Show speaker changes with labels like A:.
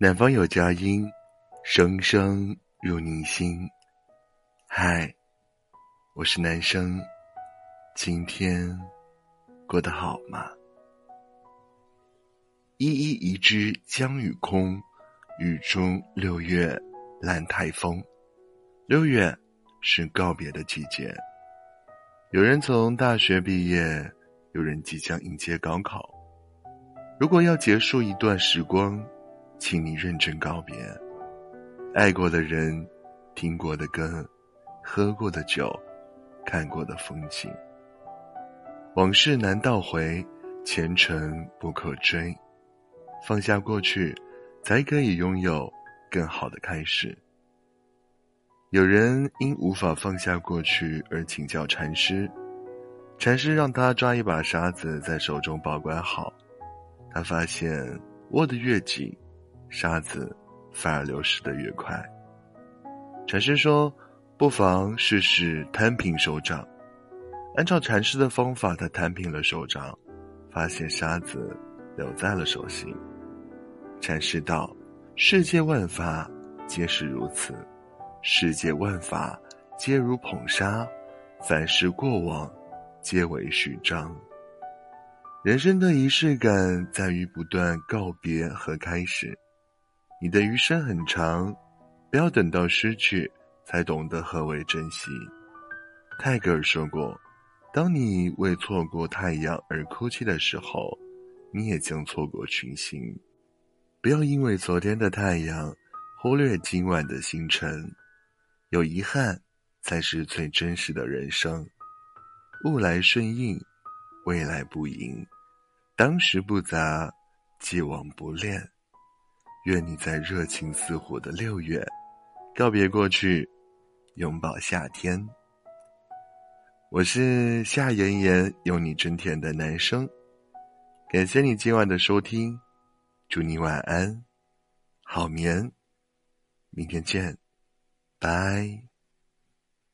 A: 南方有佳音，声声入你心。嗨，我是男生，今天过得好吗？依依一枝江雨空，雨中六月烂台风。六月是告别的季节，有人从大学毕业，有人即将迎接高考。如果要结束一段时光。请你认真告别，爱过的人，听过的歌，喝过的酒，看过的风景。往事难倒回，前程不可追。放下过去，才可以拥有更好的开始。有人因无法放下过去而请教禅师，禅师让他抓一把沙子在手中保管好，他发现握得越紧。沙子反而流失的越快。禅师说：“不妨试试摊平手掌。”按照禅师的方法，他摊平了手掌，发现沙子留在了手心。禅师道：“世界万法皆是如此，世界万法皆如捧沙，凡事过往皆为序章。人生的仪式感在于不断告别和开始。”你的余生很长，不要等到失去才懂得何为珍惜。泰戈尔说过：“当你为错过太阳而哭泣的时候，你也将错过群星。”不要因为昨天的太阳忽略今晚的星辰。有遗憾才是最真实的人生。物来顺应，未来不迎。当时不杂，既往不恋。愿你在热情似火的六月，告别过去，拥抱夏天。我是夏妍妍，有你真甜的男生。感谢你今晚的收听，祝你晚安，好眠，明天见，拜。